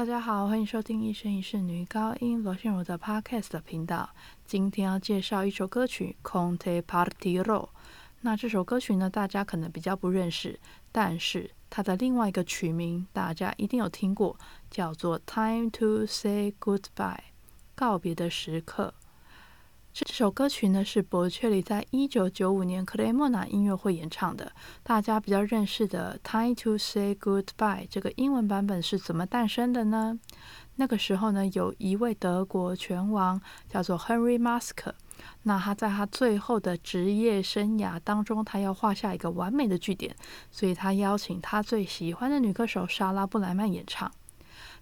大家好，欢迎收听一生一世女高音罗心如的 Podcast 频道。今天要介绍一首歌曲《Conte Partiro》。那这首歌曲呢，大家可能比较不认识，但是它的另外一个曲名大家一定有听过，叫做《Time to Say Goodbye》，告别的时刻。这首歌曲呢是伯雀里在一九九五年克雷莫纳音乐会演唱的。大家比较认识的《Time to Say Goodbye》这个英文版本是怎么诞生的呢？那个时候呢，有一位德国拳王叫做 Henry Mask，那他在他最后的职业生涯当中，他要画下一个完美的句点，所以他邀请他最喜欢的女歌手莎拉布莱曼演唱。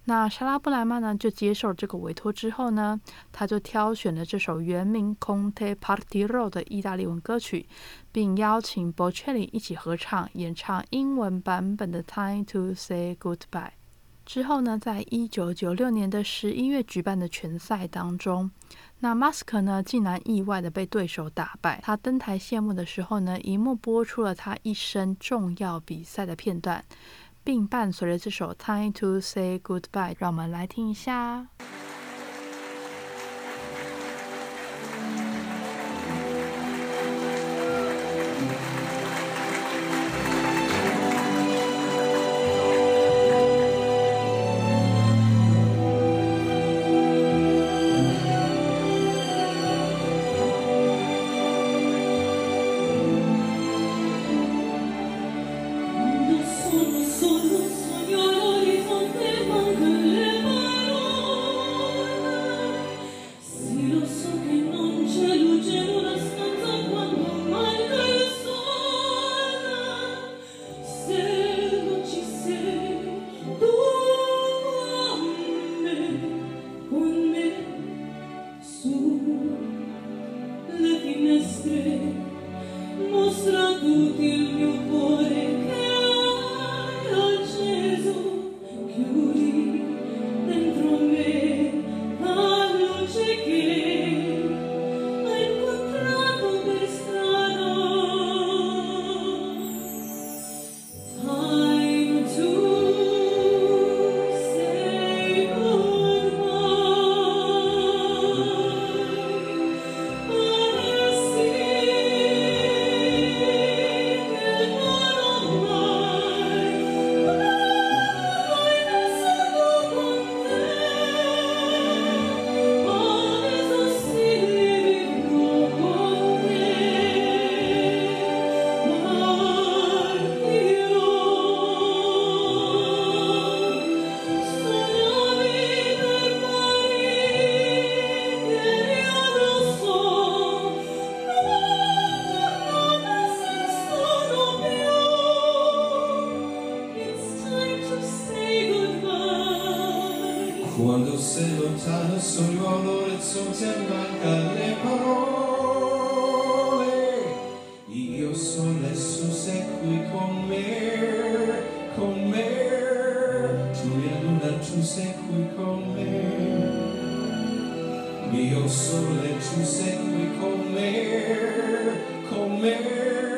那莎拉布莱曼呢，就接受这个委托之后呢，他就挑选了这首原名《Conte Partiro》的意大利文歌曲，并邀请 Bochelli 一起合唱演唱英文版本的《Time to Say Goodbye》。之后呢，在一九九六年的十一月举办的拳赛当中，那 Mask 呢竟然意外的被对手打败。他登台谢幕的时候呢，荧幕播出了他一生重要比赛的片段。并伴随着这首《Time to Say Goodbye》，让我们来听一下。Quando sei lontano sogno all'orizzonte manca le parole. Io sono adesso sei qui con me, con me. Tu e luna tu sei qui con me. Mio sole tu sei qui con me, con me.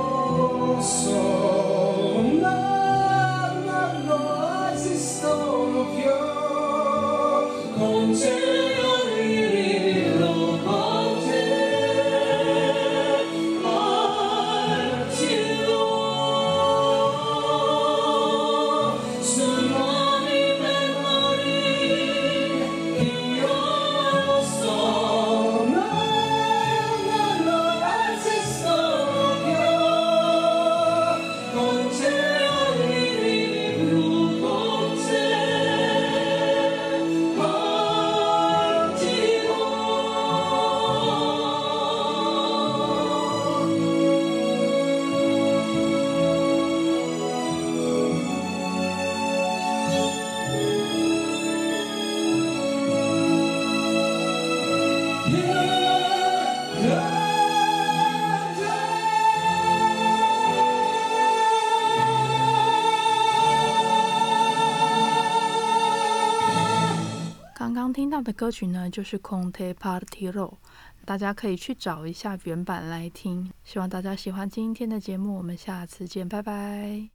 Consolando nós, estou pior. 的歌曲呢，就是《Conte Partiro》，大家可以去找一下原版来听。希望大家喜欢今天的节目，我们下次见，拜拜。